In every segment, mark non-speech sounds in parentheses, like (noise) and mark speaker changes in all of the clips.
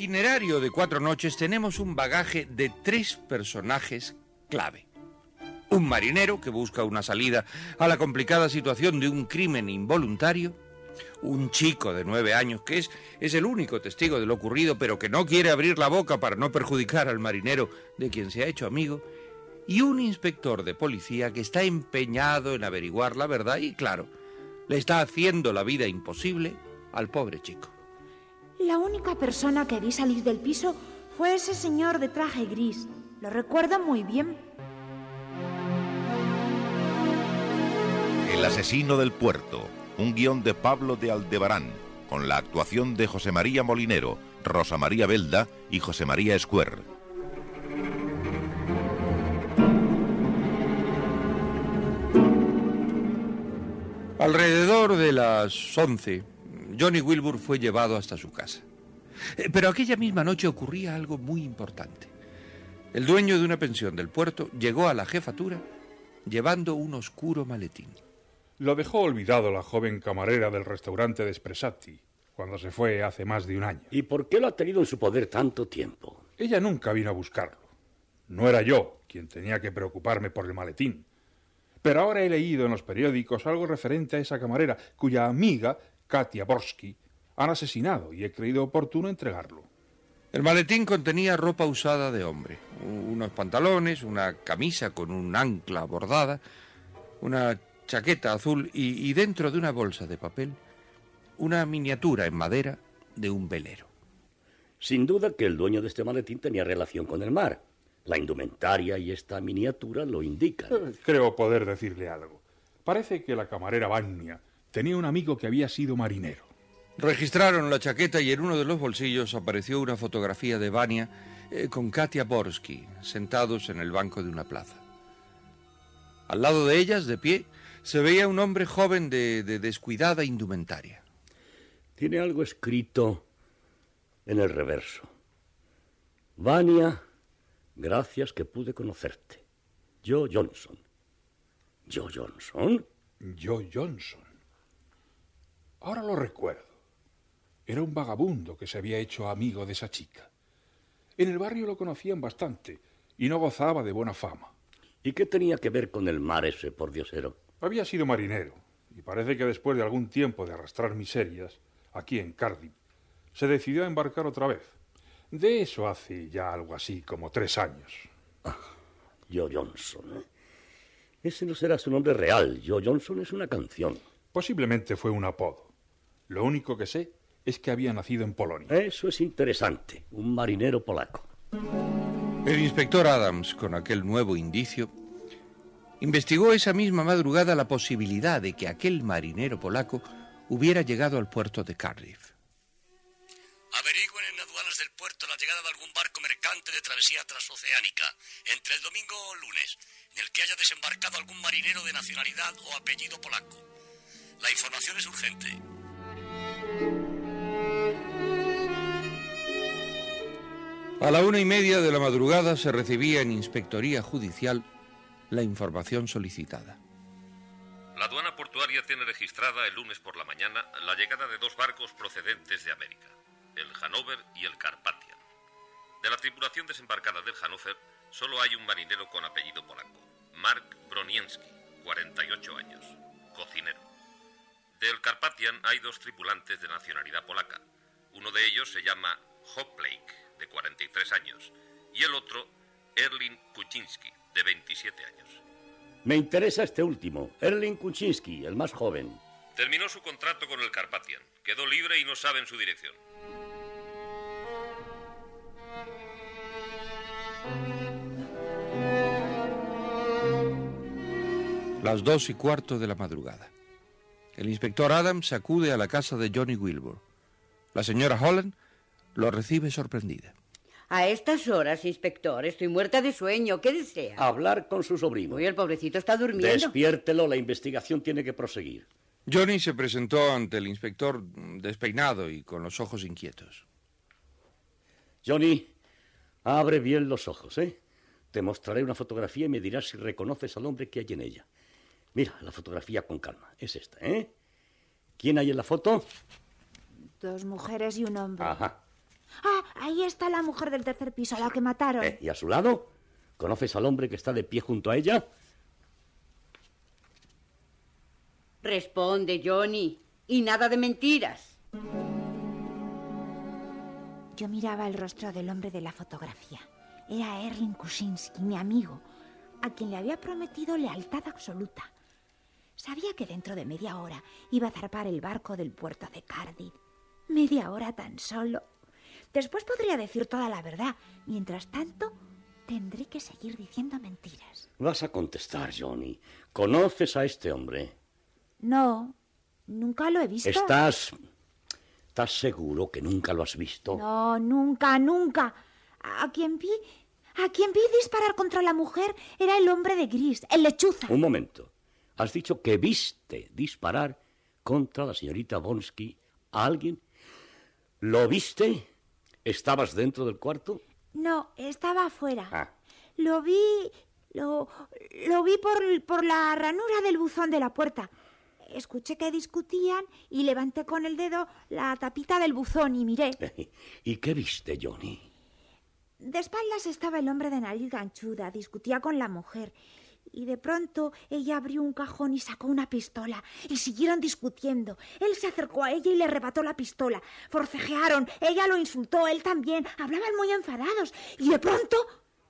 Speaker 1: Itinerario de cuatro noches tenemos un bagaje de tres personajes clave. Un marinero que busca una salida a la complicada situación de un crimen involuntario. Un chico de nueve años que es, es el único testigo de lo ocurrido, pero que no quiere abrir la boca para no perjudicar al marinero de quien se ha hecho amigo. Y un inspector de policía que está empeñado en averiguar la verdad y, claro, le está haciendo la vida imposible al pobre chico.
Speaker 2: La única persona que vi salir del piso fue ese señor de traje gris. Lo recuerdo muy bien.
Speaker 3: El asesino del puerto, un guion de Pablo de Aldebarán, con la actuación de José María Molinero, Rosa María Belda y José María Escuer.
Speaker 1: Alrededor de las 11, Johnny Wilbur fue llevado hasta su casa. Eh, Pero aquella misma noche ocurría algo muy importante. El dueño de una pensión del puerto llegó a la jefatura llevando un oscuro maletín.
Speaker 4: Lo dejó olvidado la joven camarera del restaurante de Espresati, cuando se fue hace más de un año.
Speaker 5: ¿Y por qué lo ha tenido en su poder tanto tiempo?
Speaker 4: Ella nunca vino a buscarlo. No era yo quien tenía que preocuparme por el maletín. Pero ahora he leído en los periódicos algo referente a esa camarera, cuya amiga, Katia Borsky, han asesinado y he creído oportuno entregarlo.
Speaker 1: El maletín contenía ropa usada de hombre, unos pantalones, una camisa con un ancla bordada, una chaqueta azul y, y dentro de una bolsa de papel una miniatura en madera de un velero.
Speaker 5: Sin duda que el dueño de este maletín tenía relación con el mar. La indumentaria y esta miniatura lo indican.
Speaker 4: Eh, Creo poder decirle algo. Parece que la camarera Vania tenía un amigo que había sido marinero.
Speaker 1: Registraron la chaqueta y en uno de los bolsillos apareció una fotografía de Vania eh, con Katia Borsky sentados en el banco de una plaza. Al lado de ellas, de pie, se veía un hombre joven de, de descuidada indumentaria.
Speaker 5: Tiene algo escrito en el reverso. Vania, gracias que pude conocerte. Joe Johnson. ¿Joe Johnson?
Speaker 4: Joe Johnson. Ahora lo recuerdo. Era un vagabundo que se había hecho amigo de esa chica. En el barrio lo conocían bastante y no gozaba de buena fama.
Speaker 5: ¿Y qué tenía que ver con el mar ese, por diosero?
Speaker 4: Había sido marinero y parece que después de algún tiempo de arrastrar miserias, aquí en Cardiff, se decidió a embarcar otra vez. De eso hace ya algo así como tres años.
Speaker 5: Joe Johnson. ¿eh? Ese no será su nombre real. Joe Johnson es una canción.
Speaker 4: Posiblemente fue un apodo. Lo único que sé es que había nacido en Polonia.
Speaker 5: Eso es interesante. Un marinero polaco.
Speaker 1: El inspector Adams, con aquel nuevo indicio, investigó esa misma madrugada la posibilidad de que aquel marinero polaco hubiera llegado al puerto de Cardiff.
Speaker 6: Averigüen en aduanas del puerto la llegada de algún barco mercante de travesía transoceánica entre el domingo o lunes, en el que haya desembarcado algún marinero de nacionalidad o apellido polaco. La información es urgente.
Speaker 1: A la una y media de la madrugada se recibía en inspectoría judicial la información solicitada.
Speaker 7: La aduana portuaria tiene registrada el lunes por la mañana la llegada de dos barcos procedentes de América, el Hanover y el Carpathian. De la tripulación desembarcada del Hanover solo hay un marinero con apellido polaco, Mark Bronienski, 48 años, cocinero. Del Carpathian hay dos tripulantes de nacionalidad polaca. Uno de ellos se llama Hoplake, de 43 años, y el otro, Erling Kuczynski, de 27 años.
Speaker 5: Me interesa este último, Erling Kuczynski, el más joven.
Speaker 7: Terminó su contrato con el Carpathian. Quedó libre y no sabe en su dirección.
Speaker 1: Las dos y cuarto de la madrugada. El inspector Adams acude a la casa de Johnny Wilbur. La señora Holland lo recibe sorprendida.
Speaker 8: A estas horas, inspector, estoy muerta de sueño. ¿Qué desea?
Speaker 5: Hablar con su sobrino.
Speaker 8: Uy, el pobrecito está durmiendo.
Speaker 5: Despiértelo, la investigación tiene que proseguir.
Speaker 1: Johnny se presentó ante el inspector despeinado y con los ojos inquietos.
Speaker 5: Johnny, abre bien los ojos, ¿eh? Te mostraré una fotografía y me dirás si reconoces al hombre que hay en ella. Mira, la fotografía con calma. Es esta, ¿eh? ¿Quién hay en la foto?
Speaker 2: Dos mujeres y un hombre.
Speaker 5: Ajá.
Speaker 2: Ah, ahí está la mujer del tercer piso, a la que mataron.
Speaker 5: Eh, ¿Y a su lado? ¿Conoces al hombre que está de pie junto a ella?
Speaker 8: Responde, Johnny. Y nada de mentiras.
Speaker 2: Yo miraba el rostro del hombre de la fotografía. Era Erling Kuczynski, mi amigo, a quien le había prometido lealtad absoluta. Sabía que dentro de media hora iba a zarpar el barco del puerto de Cardiff. Media hora tan solo. Después podría decir toda la verdad. Mientras tanto, tendré que seguir diciendo mentiras.
Speaker 5: Vas a contestar, Johnny. ¿Conoces a este hombre?
Speaker 2: No, nunca lo he visto.
Speaker 5: ¿Estás... ¿Estás seguro que nunca lo has visto?
Speaker 2: No, nunca, nunca. A quien vi... A quien vi disparar contra la mujer era el hombre de gris, el lechuza.
Speaker 5: Un momento. Has dicho que viste disparar contra la señorita Bonsky a alguien. ¿Lo viste? ¿Estabas dentro del cuarto?
Speaker 2: No, estaba afuera.
Speaker 5: Ah.
Speaker 2: Lo vi. Lo, lo vi por, por la ranura del buzón de la puerta. Escuché que discutían y levanté con el dedo la tapita del buzón y miré. (laughs)
Speaker 5: ¿Y qué viste, Johnny?
Speaker 2: De espaldas estaba el hombre de nariz ganchuda, discutía con la mujer. Y de pronto ella abrió un cajón y sacó una pistola. Y siguieron discutiendo. Él se acercó a ella y le arrebató la pistola. Forcejearon. Ella lo insultó, él también. Hablaban muy enfadados. Y de pronto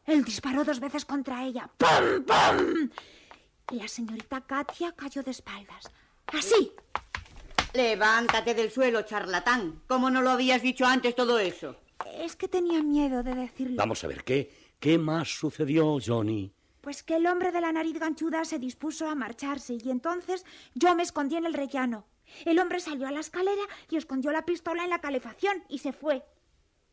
Speaker 2: él disparó dos veces contra ella. ¡Pum, pum! Y la señorita Katia cayó de espaldas. Así.
Speaker 8: Levántate del suelo, charlatán. ¿Cómo no lo habías dicho antes todo eso?
Speaker 2: Es que tenía miedo de decirlo.
Speaker 5: Vamos a ver, ¿qué, qué más sucedió, Johnny?
Speaker 2: Pues que el hombre de la nariz ganchuda se dispuso a marcharse y entonces yo me escondí en el rellano. El hombre salió a la escalera y escondió la pistola en la calefacción y se fue.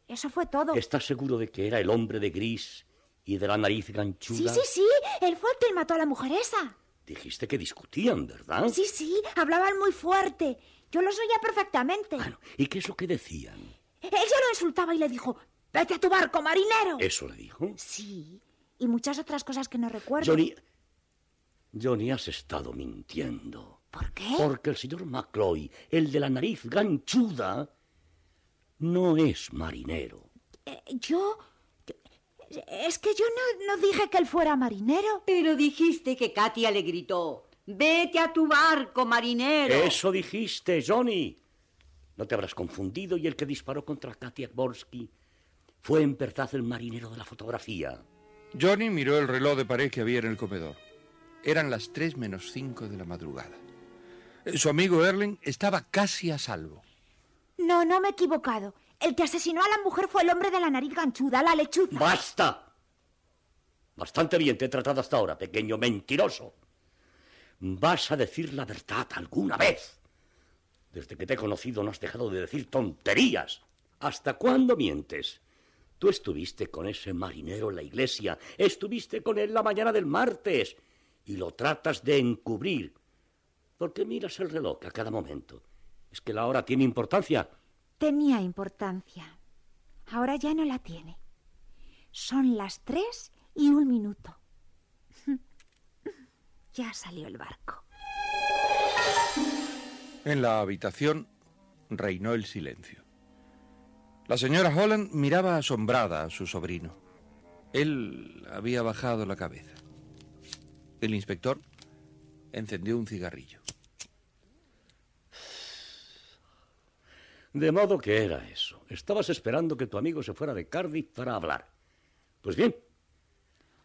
Speaker 2: Eso fue todo.
Speaker 5: ¿Estás seguro de que era el hombre de gris y de la nariz ganchuda?
Speaker 2: Sí, sí, sí. Él fue el que mató a la mujer esa.
Speaker 5: Dijiste que discutían, ¿verdad?
Speaker 2: Sí, sí. Hablaban muy fuerte. Yo los oía perfectamente.
Speaker 5: Bueno, ¿y qué es lo que decían?
Speaker 2: Él ya lo insultaba y le dijo, vete a tu barco, marinero.
Speaker 5: ¿Eso le dijo?
Speaker 2: Sí, y muchas otras cosas que no recuerdo.
Speaker 5: Johnny, Johnny, has estado mintiendo.
Speaker 2: ¿Por qué?
Speaker 5: Porque el señor McCloy, el de la nariz ganchuda, no es marinero.
Speaker 2: Eh, yo... Es que yo no, no dije que él fuera marinero.
Speaker 8: Pero dijiste que Katia le gritó, vete a tu barco, marinero.
Speaker 5: Eso dijiste, Johnny. No te habrás confundido y el que disparó contra Katia Borsky fue en verdad el marinero de la fotografía.
Speaker 1: Johnny miró el reloj de pared que había en el comedor. Eran las tres menos cinco de la madrugada. Su amigo Erling estaba casi a salvo.
Speaker 2: No, no me he equivocado. El que asesinó a la mujer fue el hombre de la nariz ganchuda, la lechuza.
Speaker 5: ¡Basta! Bastante bien te he tratado hasta ahora, pequeño mentiroso. ¿Vas a decir la verdad alguna vez? Desde que te he conocido no has dejado de decir tonterías. ¿Hasta cuándo mientes? Tú estuviste con ese marinero en la iglesia, estuviste con él la mañana del martes y lo tratas de encubrir. Porque miras el reloj a cada momento. ¿Es que la hora tiene importancia?
Speaker 2: Tenía importancia. Ahora ya no la tiene. Son las tres y un minuto. (laughs) Ya salió el barco.
Speaker 1: En la habitación reinó el silencio. La señora Holland miraba asombrada a su sobrino. Él había bajado la cabeza. El inspector encendió un cigarrillo.
Speaker 5: De modo que era eso. Estabas esperando que tu amigo se fuera de Cardiff para hablar. Pues bien,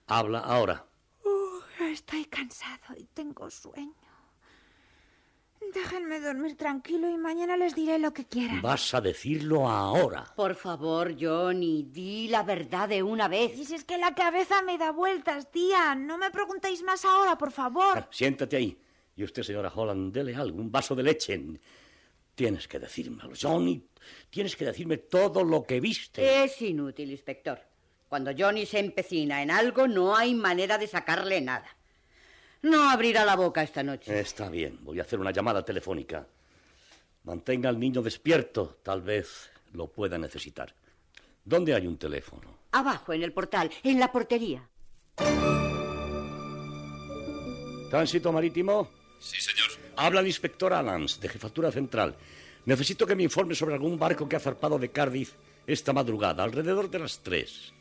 Speaker 5: habla ahora.
Speaker 2: Uh, estoy cansado y tengo sueño. Déjenme dormir tranquilo y mañana les diré lo que quieran.
Speaker 5: Vas a decirlo ahora.
Speaker 8: Por favor, Johnny, di la verdad de una vez.
Speaker 2: Y si es que la cabeza me da vueltas, tía. No me preguntéis más ahora, por favor.
Speaker 5: Siéntate ahí. Y usted, señora Holland, dele algo, un vaso de leche. Tienes que decírmelo, Johnny. Tienes que decirme todo lo que viste.
Speaker 8: Es inútil, inspector. Cuando Johnny se empecina en algo, no hay manera de sacarle nada. No abrirá la boca esta noche.
Speaker 5: Está bien, voy a hacer una llamada telefónica. Mantenga al niño despierto, tal vez lo pueda necesitar. ¿Dónde hay un teléfono?
Speaker 8: Abajo, en el portal, en la portería.
Speaker 5: ¿Tránsito marítimo?
Speaker 7: Sí, señor.
Speaker 5: Habla el inspector Alans, de Jefatura Central. Necesito que me informe sobre algún barco que ha zarpado de Cardiff esta madrugada, alrededor de las tres.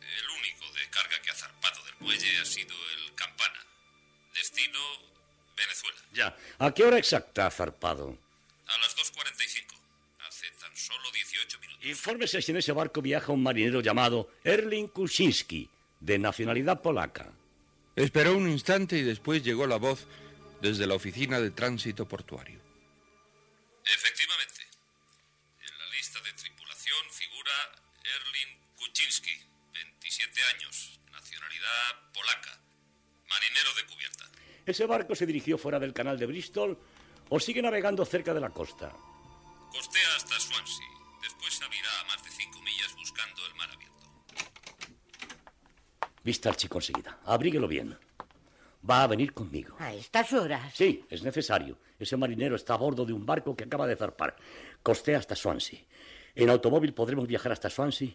Speaker 7: El único de carga que ha zarpado del muelle ha sido
Speaker 5: Ya. ¿A qué hora exacta ha zarpado?
Speaker 7: A las 2.45. Hace tan solo 18 minutos.
Speaker 5: Infórmese si en ese barco viaja un marinero llamado Erling Kuczynski, de nacionalidad polaca.
Speaker 1: Esperó un instante y después llegó la voz desde la oficina de tránsito portuario.
Speaker 7: Efectivamente.
Speaker 5: ¿Ese barco se dirigió fuera del canal de Bristol o sigue navegando cerca de la costa?
Speaker 7: Costea hasta Swansea. Después abrirá a más de 5 millas buscando el mar abierto.
Speaker 5: Vista al chico enseguida. Abríguelo bien. Va a venir conmigo.
Speaker 8: ¿A estas horas?
Speaker 5: Sí, es necesario. Ese marinero está a bordo de un barco que acaba de zarpar. Costea hasta Swansea. En automóvil podremos viajar hasta Swansea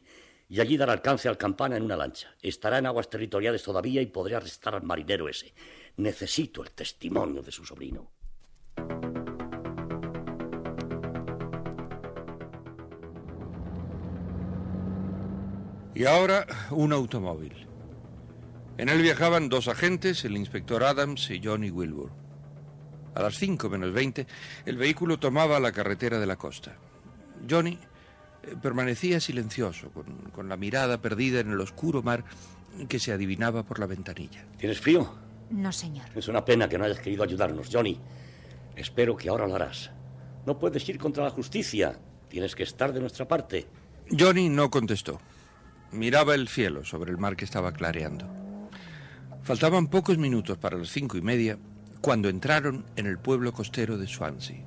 Speaker 5: y allí dar alcance al campana en una lancha. Estará en aguas territoriales todavía y podré arrestar al marinero ese. Necesito el testimonio de su sobrino.
Speaker 1: Y ahora un automóvil. En él viajaban dos agentes, el inspector Adams y Johnny Wilbur. A las 5 menos 20, el vehículo tomaba la carretera de la costa. Johnny permanecía silencioso, con, con la mirada perdida en el oscuro mar que se adivinaba por la ventanilla.
Speaker 5: ¿Tienes frío?
Speaker 2: No, señor.
Speaker 5: Es una pena que no hayas querido ayudarnos, Johnny. Espero que ahora lo harás. No puedes ir contra la justicia. Tienes que estar de nuestra parte.
Speaker 1: Johnny no contestó. Miraba el cielo sobre el mar que estaba clareando. Faltaban pocos minutos para las cinco y media cuando entraron en el pueblo costero de Swansea.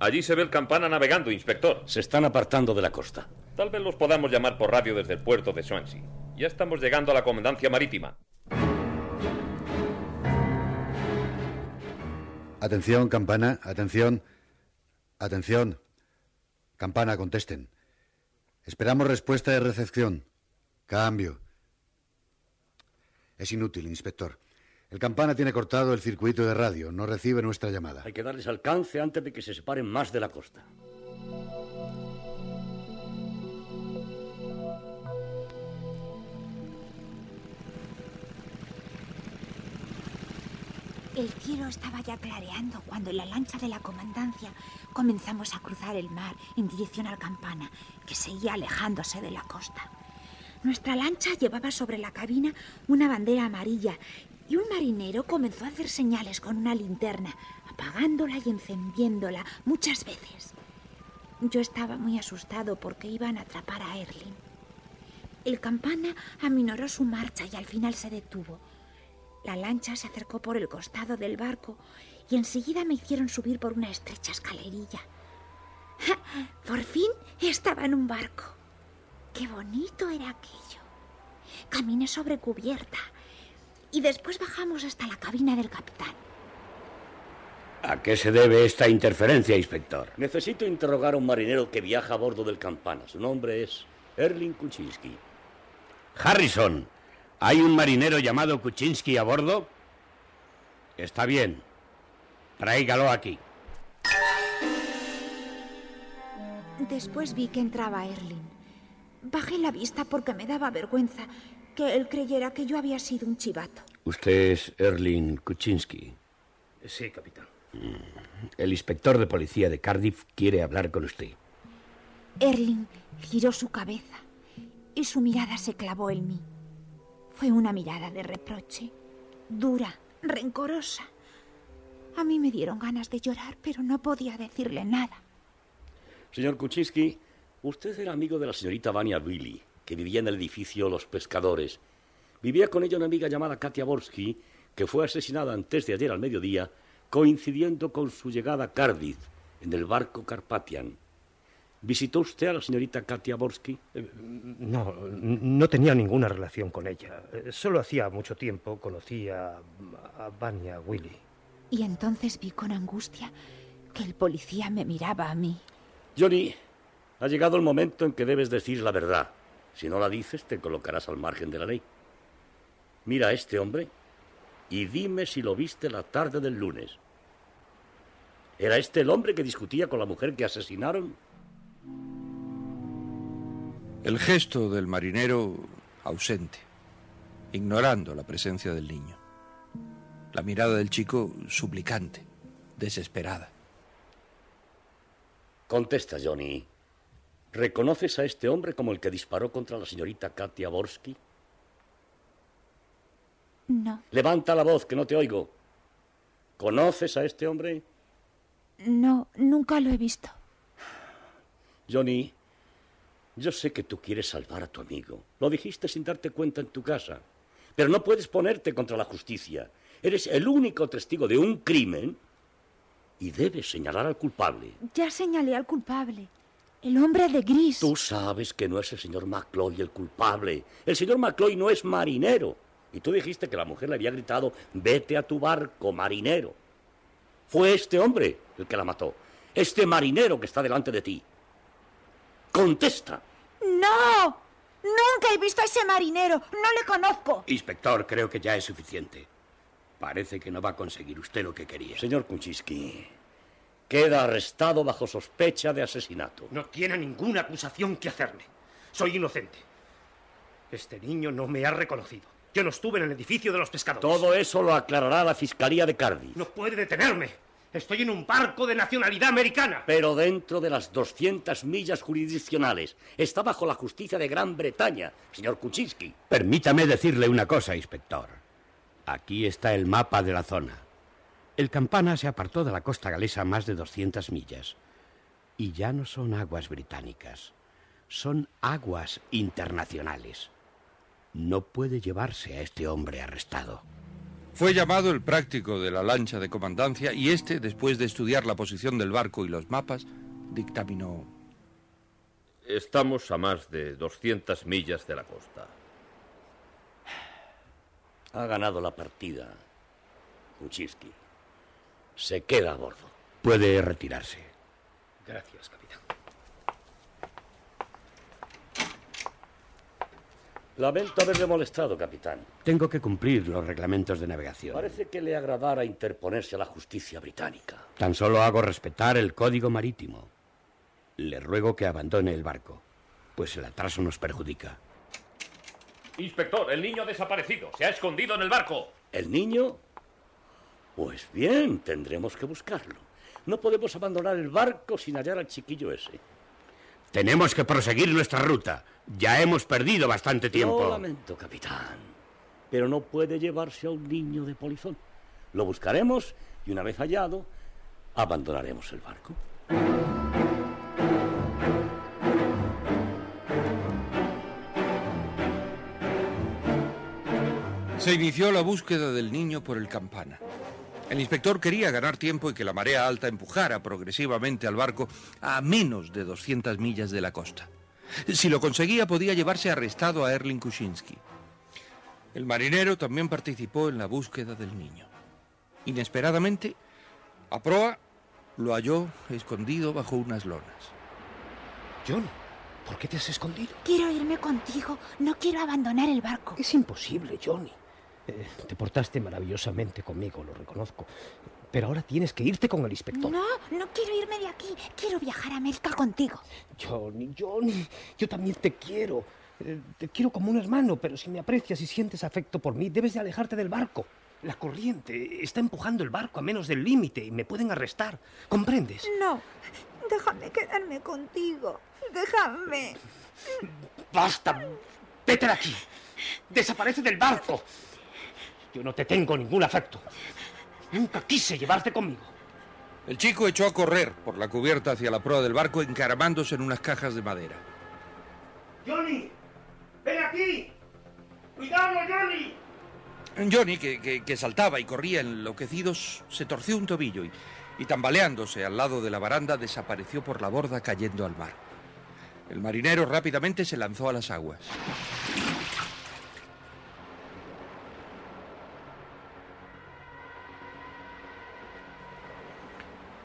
Speaker 7: Allí se ve el campana navegando, inspector.
Speaker 5: Se están apartando de la costa.
Speaker 7: Tal vez los podamos llamar por radio desde el puerto de Swansea. Ya estamos llegando a la comandancia marítima.
Speaker 9: Atención, campana, atención. Atención. Campana, contesten. Esperamos respuesta de recepción. Cambio. Es inútil, inspector. El campana tiene cortado el circuito de radio. No recibe nuestra llamada.
Speaker 5: Hay que darles alcance antes de que se separen más de la costa.
Speaker 2: El cielo estaba ya clareando cuando en la lancha de la comandancia comenzamos a cruzar el mar en dirección al campana, que seguía alejándose de la costa. Nuestra lancha llevaba sobre la cabina una bandera amarilla y un marinero comenzó a hacer señales con una linterna, apagándola y encendiéndola muchas veces. Yo estaba muy asustado porque iban a atrapar a Erling. El campana aminoró su marcha y al final se detuvo. La lancha se acercó por el costado del barco y enseguida me hicieron subir por una estrecha escalerilla. Por fin estaba en un barco. Qué bonito era aquello. Caminé sobre cubierta y después bajamos hasta la cabina del capitán.
Speaker 5: ¿A qué se debe esta interferencia, inspector? Necesito interrogar a un marinero que viaja a bordo del campana. Su nombre es Erling Kuczynski.
Speaker 10: Harrison, ¿Hay un marinero llamado Kuczynski a bordo? Está bien. Tráigalo aquí.
Speaker 2: Después vi que entraba Erling. Bajé la vista porque me daba vergüenza que él creyera que yo había sido un chivato.
Speaker 10: Usted es Erling Kuczynski.
Speaker 11: Sí, capitán.
Speaker 10: El inspector de policía de Cardiff quiere hablar con usted.
Speaker 2: Erling giró su cabeza y su mirada se clavó en mí. Fue una mirada de reproche, dura, rencorosa. A mí me dieron ganas de llorar, pero no podía decirle nada.
Speaker 5: Señor Kuczynski, usted era amigo de la señorita Vania Billy, que vivía en el edificio Los Pescadores. Vivía con ella una amiga llamada Katia Borsky, que fue asesinada antes de ayer al mediodía, coincidiendo con su llegada a Cardiff, en el barco Carpathian. ¿Visitó usted a la señorita Katia Borsky?
Speaker 11: Eh, No, no tenía ninguna relación con ella. Eh, Solo hacía mucho tiempo conocí a, a Vania Willy.
Speaker 2: Y entonces vi con angustia que el policía me miraba a mí.
Speaker 5: Johnny, ha llegado el momento en que debes decir la verdad. Si no la dices, te colocarás al margen de la ley. Mira a este hombre y dime si lo viste la tarde del lunes. ¿Era este el hombre que discutía con la mujer que asesinaron?
Speaker 1: El gesto del marinero ausente, ignorando la presencia del niño. La mirada del chico suplicante, desesperada.
Speaker 5: Contesta, Johnny. ¿Reconoces a este hombre como el que disparó contra la señorita Katia Borsky?
Speaker 2: No,
Speaker 5: Levanta la voz, que no te oigo. ¿Conoces a este hombre?
Speaker 2: no, nunca lo he visto.
Speaker 5: Johnny, yo sé que tú quieres salvar a tu amigo. Lo dijiste sin darte cuenta en tu casa. Pero no puedes ponerte contra la justicia. Eres el único testigo de un crimen y debes señalar al culpable.
Speaker 2: Ya señalé al culpable. El hombre de gris.
Speaker 5: Tú sabes que no es el señor McCloy el culpable. El señor McCloy no es marinero. Y tú dijiste que la mujer le había gritado, vete a tu barco, marinero. Fue este hombre el que la mató. Este marinero que está delante de ti. Contesta.
Speaker 2: ¡No! Nunca he visto a ese marinero. No le conozco.
Speaker 10: Inspector, creo que ya es suficiente. Parece que no va a conseguir usted lo que quería.
Speaker 5: Señor Kuczynski, queda arrestado bajo sospecha de asesinato.
Speaker 11: No tiene ninguna acusación que hacerme. Soy inocente. Este niño no me ha reconocido. Yo no estuve en el edificio de los pescadores.
Speaker 5: Todo eso lo aclarará la Fiscalía de Cardiff.
Speaker 11: No puede detenerme. Estoy en un barco de nacionalidad americana.
Speaker 5: Pero dentro de las 200 millas jurisdiccionales. Está bajo la justicia de Gran Bretaña, señor Kuczynski.
Speaker 10: Permítame decirle una cosa, inspector. Aquí está el mapa de la zona. El Campana se apartó de la costa galesa más de 200 millas. Y ya no son aguas británicas, son aguas internacionales. No puede llevarse a este hombre arrestado.
Speaker 1: Fue llamado el práctico de la lancha de comandancia y este, después de estudiar la posición del barco y los mapas, dictaminó.
Speaker 7: Estamos a más de 200 millas de la costa.
Speaker 5: Ha ganado la partida, Kuczynski. Se queda a bordo.
Speaker 10: Puede retirarse.
Speaker 11: Gracias, capitán.
Speaker 5: Lamento haberle molestado, capitán.
Speaker 10: Tengo que cumplir los reglamentos de navegación.
Speaker 5: Parece que le agradara interponerse a la justicia británica.
Speaker 10: Tan solo hago respetar el código marítimo. Le ruego que abandone el barco, pues el atraso nos perjudica.
Speaker 7: Inspector, el niño ha desaparecido. Se ha escondido en el barco.
Speaker 5: ¿El niño? Pues bien, tendremos que buscarlo. No podemos abandonar el barco sin hallar al chiquillo ese.
Speaker 10: Tenemos que proseguir nuestra ruta. Ya hemos perdido bastante tiempo.
Speaker 5: Lo lamento, capitán. Pero no puede llevarse a un niño de polizón. Lo buscaremos y una vez hallado, abandonaremos el barco.
Speaker 1: Se inició la búsqueda del niño por el campana. El inspector quería ganar tiempo y que la marea alta empujara progresivamente al barco a menos de 200 millas de la costa. Si lo conseguía, podía llevarse arrestado a Erling Kuczynski. El marinero también participó en la búsqueda del niño. Inesperadamente, a proa lo halló escondido bajo unas lonas.
Speaker 11: Johnny, ¿Por qué te has escondido?
Speaker 2: Quiero irme contigo. No quiero abandonar el barco.
Speaker 11: Es imposible, Johnny. Eh, te portaste maravillosamente conmigo, lo reconozco. Pero ahora tienes que irte con el inspector.
Speaker 2: No, no quiero irme de aquí. Quiero viajar a América contigo.
Speaker 11: Johnny, Johnny, yo también te quiero. Eh, te quiero como un hermano, pero si me aprecias y sientes afecto por mí, debes de alejarte del barco. La corriente está empujando el barco a menos del límite y me pueden arrestar. ¿Comprendes?
Speaker 2: No, déjame quedarme contigo. Déjame.
Speaker 11: ¡Basta! ¡Vete de aquí! ¡Desaparece del barco! Yo no te tengo ningún afecto. Nunca quise llevarte conmigo.
Speaker 1: El chico echó a correr por la cubierta hacia la proa del barco encaramándose en unas cajas de madera.
Speaker 11: ¡Johnny! ¡Ven aquí! ¡Cuidado, Johnny!
Speaker 1: Johnny, que, que- que saltaba y corría enloquecidos, se torció un tobillo y, y tambaleándose al lado de la baranda desapareció por la borda cayendo al mar. El marinero rápidamente se lanzó a las aguas.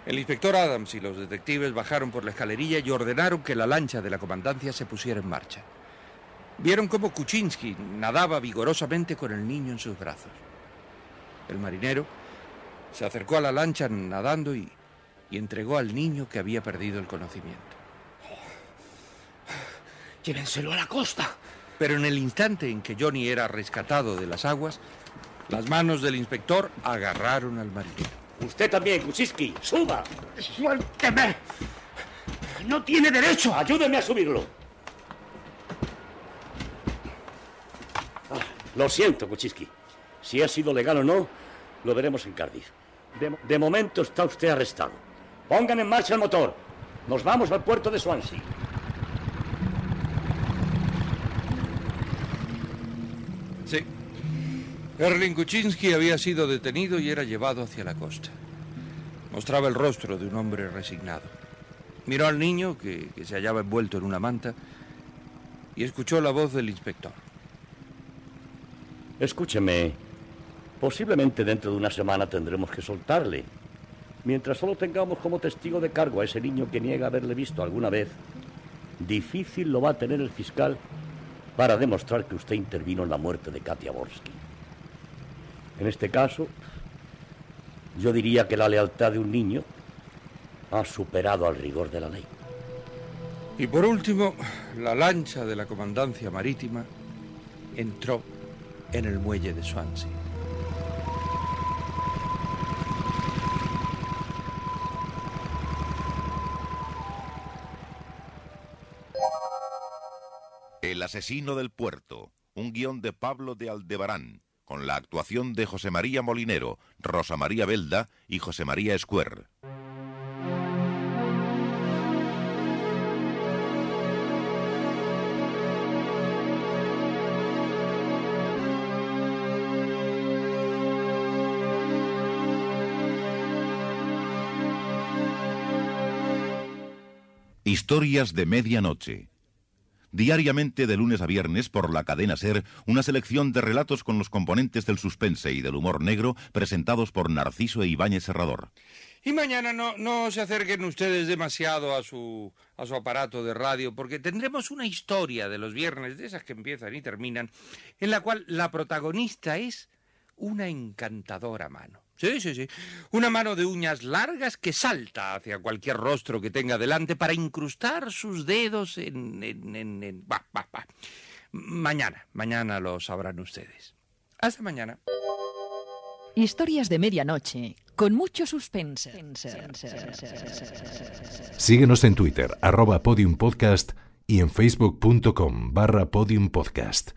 Speaker 1: El inspector Adams y los detectives bajaron por la escalerilla y ordenaron que la lancha de la comandancia se pusiera en marcha. Vieron cómo Kuczynski nadaba vigorosamente con el niño en sus brazos. El marinero se acercó a la lancha nadando y, y entregó al niño que había perdido el conocimiento.
Speaker 11: Llévenselo a la costa.
Speaker 1: Pero en el instante en que Johnny era rescatado de las aguas, las manos del inspector agarraron al marinero.
Speaker 5: Usted también, Kuczynski, suba.
Speaker 11: ¡Suélteme! ¡No tiene derecho!
Speaker 5: Ayúdeme a subirlo. Ah, lo siento, Kuczynski. Si ha sido legal o no, lo veremos en Cardiff. De, mo- de momento está usted arrestado. Pongan en marcha el motor. Nos vamos al puerto de Swansea.
Speaker 1: Sí. Erling Kuczynski había sido detenido y era llevado hacia la costa. Mostraba el rostro de un hombre resignado. Miró al niño, que, que se hallaba envuelto en una manta, y escuchó la voz del inspector.
Speaker 5: Escúcheme. Posiblemente dentro de una semana tendremos que soltarle. Mientras solo tengamos como testigo de cargo a ese niño que niega haberle visto alguna vez, difícil lo va a tener el fiscal para demostrar que usted intervino en la muerte de Katia Borsky. En este caso, yo diría que la lealtad de un niño ha superado al rigor de la ley.
Speaker 1: Y por último, la lancha de la comandancia marítima entró en el muelle de Swansea.
Speaker 3: El asesino del puerto, un guion de Pablo de Aldebarán, con la actuación de José María Molinero, Rosa María Belda y José María Escuer. Historias de medianoche. Diariamente de lunes a viernes por la cadena Ser, una selección de relatos con los componentes del suspense y del humor negro presentados por Narciso e Ibáñez Serrador.
Speaker 1: Y mañana no, no se acerquen ustedes demasiado a su, a su aparato de radio, porque tendremos una historia de los viernes, de esas que empiezan y terminan, en la cual la protagonista es una encantadora mano. Sí, sí, sí. Una mano de uñas largas que salta hacia cualquier rostro que tenga delante para incrustar sus dedos en... en, en, en- bah, bah, bah. Mañana, mañana lo sabrán ustedes. Hasta mañana.
Speaker 12: Historias de medianoche, con mucho suspense.
Speaker 13: Síguenos en Twitter, arroba podiumpodcast y en facebook.com barra podiumpodcast.